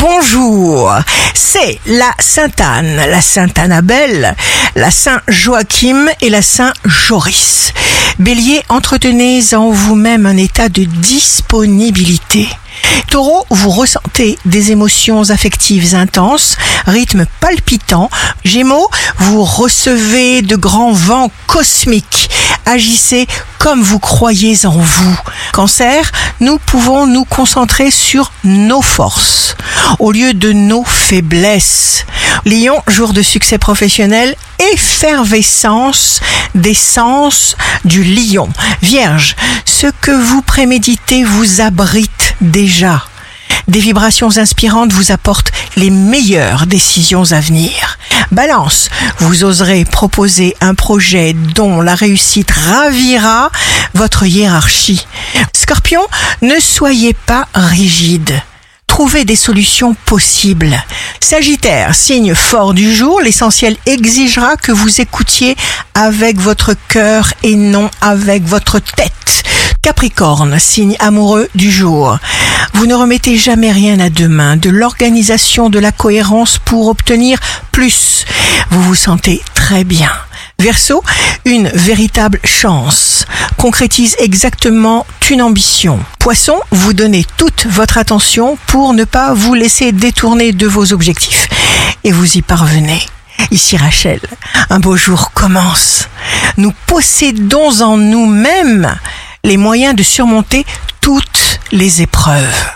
bonjour. C'est la Sainte Anne, la Sainte Annabelle, la Saint Joachim et la Saint Joris. Bélier, entretenez en vous-même un état de disponibilité. Taureau, vous ressentez des émotions affectives intenses, rythme palpitant. Gémeaux, vous recevez de grands vents cosmiques. Agissez comme vous croyez en vous. Cancer, nous pouvons nous concentrer sur nos forces au lieu de nos faiblesses. Lion, jour de succès professionnel, effervescence des sens du lion. Vierge, ce que vous préméditez vous abrite déjà. Des vibrations inspirantes vous apportent les meilleures décisions à venir. Balance, vous oserez proposer un projet dont la réussite ravira votre hiérarchie. Scorpion, ne soyez pas rigide trouver des solutions possibles. Sagittaire, signe fort du jour, l'essentiel exigera que vous écoutiez avec votre cœur et non avec votre tête. Capricorne, signe amoureux du jour. Vous ne remettez jamais rien à demain, de l'organisation, de la cohérence pour obtenir plus. Vous vous sentez très bien. Verseau, une véritable chance concrétise exactement une ambition. Poisson, vous donnez toute votre attention pour ne pas vous laisser détourner de vos objectifs. Et vous y parvenez. Ici Rachel, un beau jour commence. Nous possédons en nous-mêmes les moyens de surmonter toutes les épreuves.